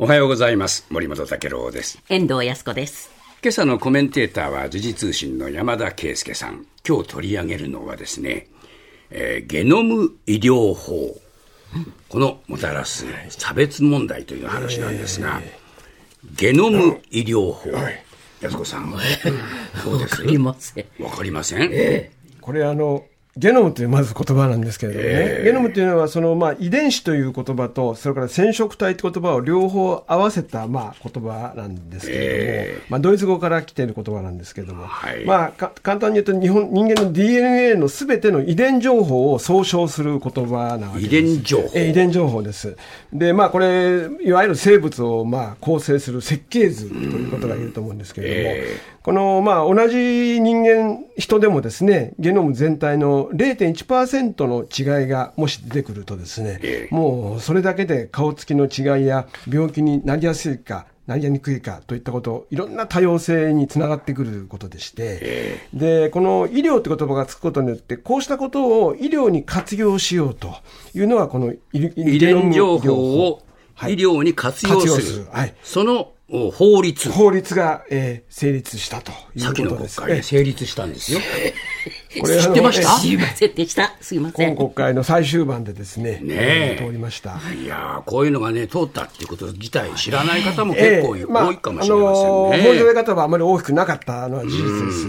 おはようございます。森本武郎です。遠藤康子です。今朝のコメンテーターは時事通信の山田圭介さん。今日取り上げるのはですね、えーゲノム医療法。このもたらす差別問題という話なんですが、ゲノム医療法、安子さん、どうです？わかりません。わかりません、これあのゲノムというまず言葉なんですけれどもね、ゲノムというのはその、まあ、遺伝子という言葉とそれから染色体という言葉を両方合わせた、まあ、言葉なんですけれども、まあ、ドイツ語から来ている言葉なんですけれども、はい。まあ、か簡単に言うと日本人間の DNA のすべての遺伝情報を総称する言葉なわけです。遺伝情報。えー遺伝情報です。で、まあ、これ、いわゆる生物を、まあ、構成する設計図ということが言えると思うんですけれども、え。この、まあ、同じ人間、人でもですね、ゲノム全体の0.1%の違いがもし出てくるとですね、ええ。もうそれだけで顔つきの違いや病気になりやすいか、なりにくいかといったこと、いろんな多様性につながってくることでして、で、この医療って言葉がつくことによって、こうしたことを医療に活用しようというのは、この遺遺伝情報をはい。医療に活用する、はい。そのお法律、法律が、えー成立したという先の国ことです。会で成立したんですよ。これ知ってました？ませんでした。すいません。今国会の最終盤でですね、ねえ通りました。いやーこういうのがね、通ったっていうこと自体知らない方も結構多いかもしれませんあのね。法律の方はあまり大きくなかったのは事実です。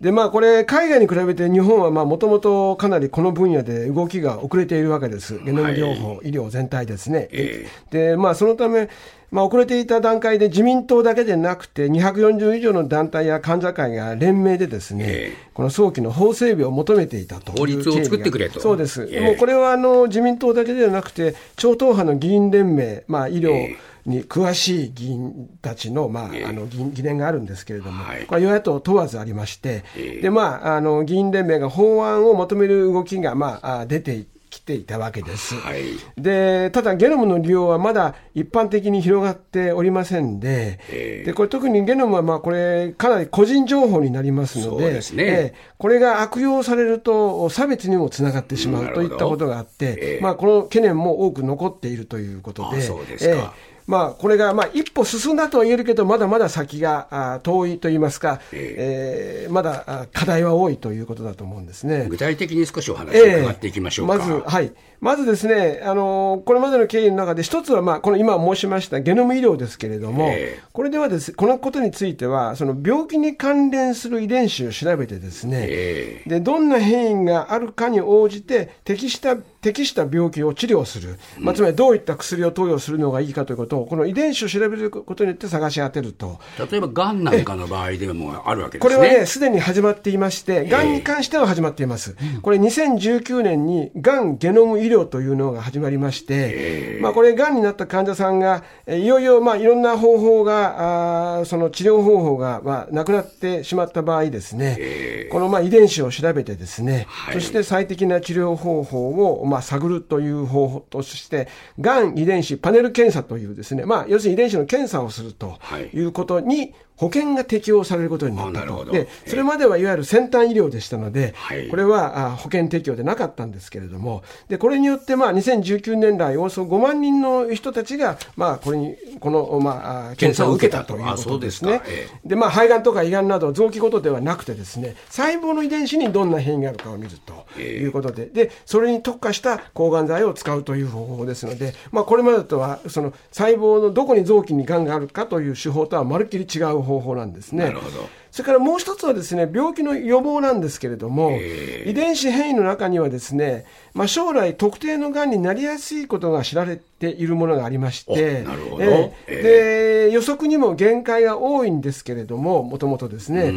で、まあ、これ、海外に比べて日本は、まあ、もともとかなりこの分野で動きが遅れているわけです。ゲノム療法、医療全体ですね。えで、まあ、そのため、まあ、遅れていた段階で自民党だけでなくて、240以上の団体や患者会が連名でですね、えこの早期の法整備を求めていたという法律を作ってくれと。そうです。ええ。もうこれはあの自民党だけではなくて、超党派の議員連盟、まあ、医療、えに詳しい議員たちの,、まあええ。あの疑疑念があるんですけれども、はい。これ、与野党問わずありまして、ええ。でまあ、あの議員連盟が法案を求める動きが、まあ、あ出てきていたわけです。はい。でただ、ゲノムの利用はまだ一般的に広がっておりませんで、ええ。でこれ特にゲノムはまあこれ、かなり個人情報になりますのそうで、ね。ええこれが悪用されると、差別にもつながってしまうといったことがあって、ええ。まあ、この懸念も多く残っているということで、あそうですかまあ、これがまあ一歩進んだとは言えるけど、まだまだ先があ遠いといいますか、ええーまだあ課題は多いということだと思うんですね。具体的に少しお話を伺っていきましょうか。まず、はい。まずですね、あのこれまでの経緯の中で、一つは、まあ、この今申しましたゲノム医療ですけれども、ええこれではです、このことについては、その病気に関連する遺伝子を調べてですね、えでどんな変異があるかに応じて適した適した病気を治療する、まあ、つまりどういった薬を投与するのがいいかということを、この遺伝子を調べることによって探し当てると。例えば、がんなんかの場合でもあるわけでこれすね。はね、すでに始まっていまして、がんに関しては始まっています。これ、2019年にがんゲノム医療というのが始まりまして、まあ、これ、がんになった患者さんが、えいよいよ、まあ、いろんな方法が、あーその治療方法が、まあ、なくなってしまった場合ですね、この、まあ、遺伝子を調べてですね、はい。そして最適な治療方法を、まあ、探るという方法として、がん遺伝子パネル検査というですね、まあ、要するに遺伝子の検査をするとはい。いうことに、保険が適用されることになったと。で、それまではいわゆる先端医療でしたので、はい。これはあ保険適用でなかったんですけれども、で、これによって、まあ、2019年来、およそ5万人の人たちが、まあ、これに、この、まあ、あ検査を受けたというあことですね。で、まあ、肺がんとか胃がんなど臓器ごとではなくてですね、細胞の遺伝子にどんな変異があるかを見るということで、で、それに特化した抗がん剤を使うという方法ですので、まあ、これまでとは、その細胞のどこに臓器にがんがあるかという手法とはまるっきり違う方法方法なんですね。なるほどそれからもう一つはですね、病気の予防なんですけれども、遺伝子変異の中にはですね、まあ、将来特定のがんになりやすいことが知られているものがありまして、なるほど。ええ。えで予測にも限界が多いんですけれども、もともとですね、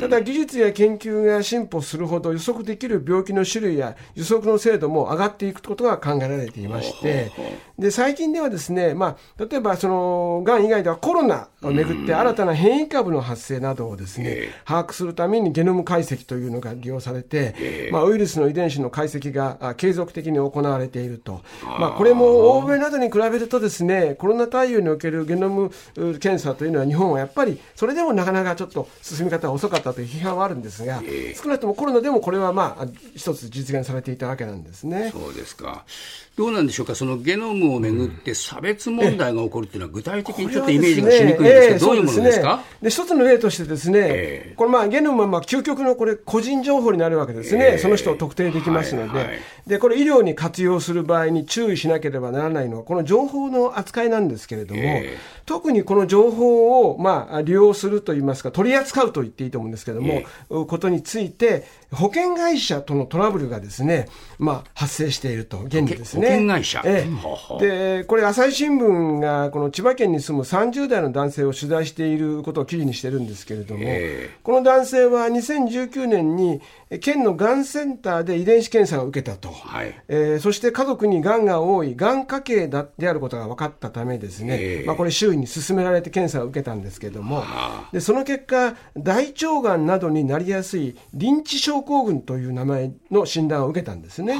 ただ技術や研究が進歩するほど予測できる病気の種類や予測の精度も上がっていくことが考えられていまして、で最近ではですね、まあ、例えばそのがん以外ではコロナをめぐって新たな変異株の発生などをですね、把握するためにゲノム解析というのが利用されて、まあ、ウイルスの遺伝子の解析があ継続的に行われていると、まあ、これも欧米などに比べるとですねコロナ対応におけるゲノムう検査というのは日本はやっぱりそれでもなかなかちょっと進み方が遅かったという批判はあるんですが、少なくともコロナでもこれはまあ一つ実現されていたわけなんですね。そうですか。どうなんでしょうか、そのゲノムをめぐって差別問題が起こるっていうのは、具体的にちょっとイメージがしにくいんですけど、どういうものですか？で一つの例としてですね、ええ。これまあゲノムはまあ究極のこれ個人情報になるわけですね、ええ。その人を特定できますので、はいはいでこれ医療に活用する場合に注意しなければならないのはこの情報の扱いなんですけれども、ええ。特にこの情報をまあ利用するといいますか取り扱うと言っていいと思うんですけれども、えことについて保険会社とのトラブルがですね、まあ、発生していると現にですね。保険会社。えははえでこれ朝日新聞がこの千葉県に住む30代の男性を取材していることを記事にしてるんですけれども、えこの男性は2019年にえ県のがんセンターで遺伝子検査を受けたと、はい。えーそして家族にがんが多いがん家系だであることが分かったためですね、ええ。まあ、これ周囲に勧められて検査を受けたんですけれども。でその結果大腸がんなどになりやすいリンチ症候群という名前の診断を受けたんですね。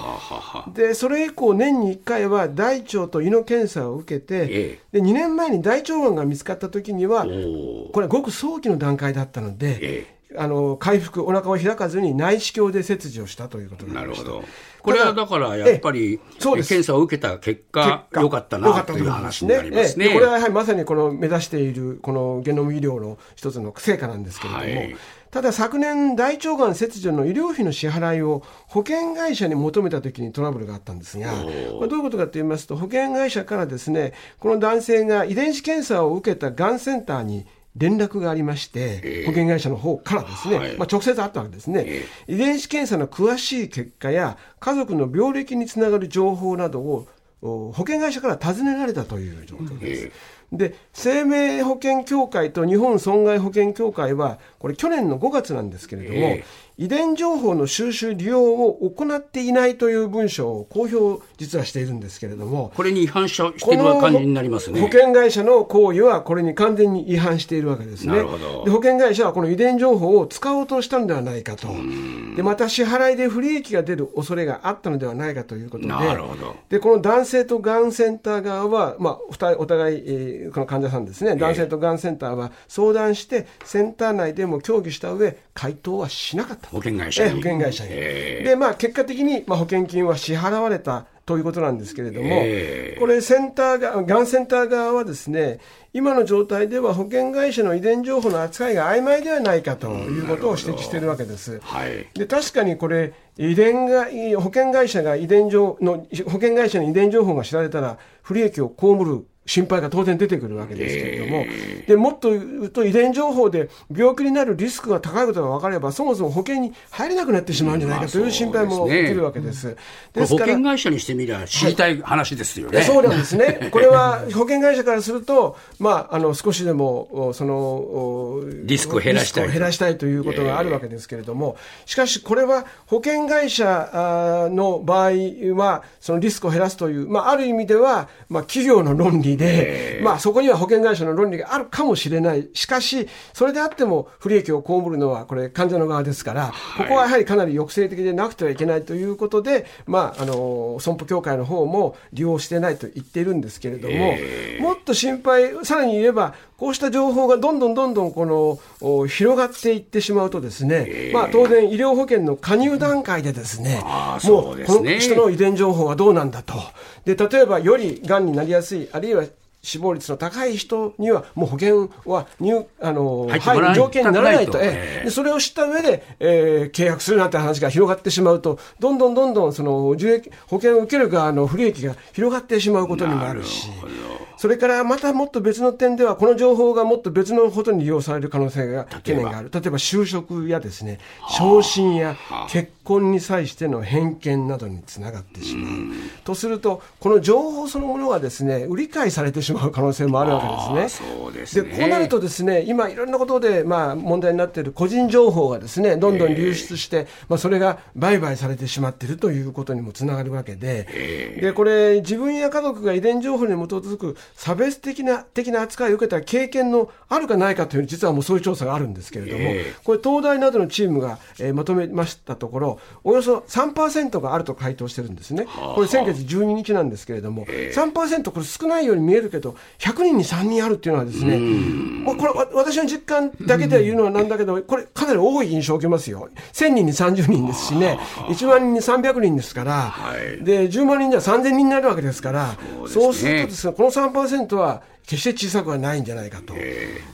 でそれ以降年に1回は大腸と胃の検査を受けて、えで2年前に大腸がんが見つかった時にはこれはごく早期の段階だったので、えあの回復お腹を開かずに内視鏡で切除したということになるほど。これはだからやっぱり、そうです。検査を受けた結果、良かったなという話になりますね。ええ。これはやはりまさにこの目指しているこのゲノム医療の一つの成果なんですけれども、はい。ただ昨年大腸がん切除の医療費の支払いを保険会社に求めた時にトラブルがあったんですがどういうことかと言いますと保険会社からですねこの男性が遺伝子検査を受けたがんセンターに連絡がありまして、保険会社の方からですね、はい。まあ、直接あったわけですね、遺伝子検査の詳しい結果や家族の病歴につながる情報などをお保険会社から尋ねられたという状況です。で生命保険協会と日本損害保険協会はこれ去年の5月なんですけれども、え遺伝情報の収集利用を行っていないという文書を公表実はしているんですけれどもこれに違反ししてる感じになりますね。保険会社の行為はこれに完全に違反しているわけですね。なるほどで保険会社はこの遺伝情報を使おうとしたのではないかと。でまた支払いで不利益が出る恐れがあったのではないかということで、なるほどでこの男性とがんセンター側は、まあ、お互いお互い、えーこの患者さんですね、男性とがんセンターは相談して、センター内でも協議した上回答はしなかった。保険会社にええ保険会社に。ええで、まあ、結果的に、まあ、保険金は支払われたということなんですけれども、ええこれ、センターが、がんセンター側はですね、今の状態では保険会社の遺伝情報の扱いが曖昧ではないかということを指摘しているわけです。はい。で確かにこれ遺伝が保険会社が遺伝情の保険会社に遺伝情報が知られたら不利益を被る心配が当然出てくるわけですけれども、でもっと言うと遺伝情報で病気になるリスクが高いことが分かればそもそも保険に入れなくなってしまうんじゃないかという心配も起きるわけです。ですから険会社にしてみりゃ知りたい話ですよね。そうなんですね。これは保険会社からすると、まあ、あの少しでもおそのおリスクを減らしたい減らしたいということがあるわけですけれども、しかしこれは保険会社の場合は、そのリスクを減らすという、まあ、ある意味では、まあ、企業の論理で、まあ、そこには保険会社の論理があるかもしれない。しかし、それであっても不利益を被るのは、これ、患者の側ですから、ここはやはりかなり抑制的でなくてはいけないということで、まあ、あの、損保協会の方も利用してないと言っているんですけれども、もっと心配、さらに言えば、こうした情報がどんどんどんどんこのお広がっていってしまうとですね、まあ当然医療保険の加入段階でですね、もそうこの人の遺伝情報はどうなんだと。で、例えばよりがんになりやすい、あるいは死亡率の高い人には、もう保険は入あの入る条件にならないと、ええ。でそれを知った上で、えー契約するなんて話が広がってしまうと、どんどんどんどんその受益保険を受ける側の不利益が広がってしまうことにもあるし。なる。それからまたもっと別の点では、この情報がもっと別のことに利用される可能性が、懸念がある。例えば就職やですね、昇進や結婚に際しての偏見などにつながってしまう。とすると、この情報そのものがですね、売り買いされてしまう可能性もあるわけですね。そうですね。で、こうなるとですね、今いろんなことで、まあ問題になっている個人情報がですね、どんどん流出して、まあそれが売買されてしまっているということにもつながるわけで、で、これ自分や家族が遺伝情報に基づく差別的な、的な扱いを受けた経験のあるかないかという、実はもうそういう調査があるんですけれども、これ東大などのチームが、えーまとめましたところ、およそ3%があると回答してるんですね。これ先月12日なんですけれども、3%これ少ないように見えるけど、100人に3人あるっていうのはですね、まあこれわ私の実感だけで言うのはなんだけど、これかなり多い印象を受けますよ。1000人に30人ですしね、1万人に300人ですから、で、10万人じゃ3000人になるわけですから、そうするとですね、この3%は決して小さくはないんじゃないかと。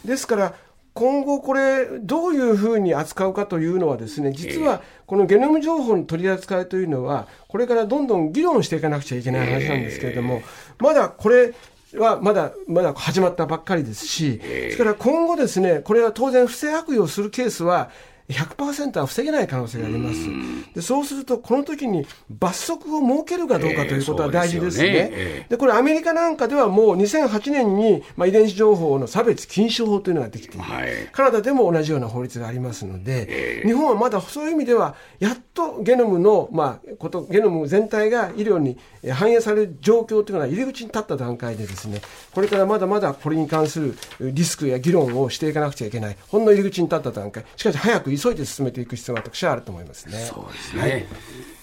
ですから、今後これ、どういうふうに扱うかというのはですね、実はこのゲノム情報の取り扱いというのは、これからどんどん議論していかなくちゃいけない話なんですけれども、まだこれ、はまだまだ始まったばっかりですし、それから今後ですね、これは当然不正悪用するケースは、100%は防げない可能性があります。でそうすると、この時に罰則を設けるかどうかということは大事ですね。えーでねえ。で、これアメリカなんかではもう2008年に、まあ、遺伝子情報の差別禁止法というのができている、はい。カナダでも同じような法律がありますので、日本はまだそういう意味では、やっとゲノムの、まあ、こと、ゲノム全体が医療にえー反映される状況というのが入り口に立った段階でですね、これからまだまだこれに関するリスクや議論をしていかなくちゃいけない、ほんの入り口に立った段階、しかし早く急いで進めていく必要が私はあると思いますね。そうですね。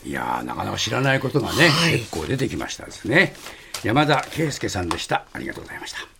い、やーなかなか知らないことがね、結構出てきましたですね。山田圭介さんでした。ありがとうございました。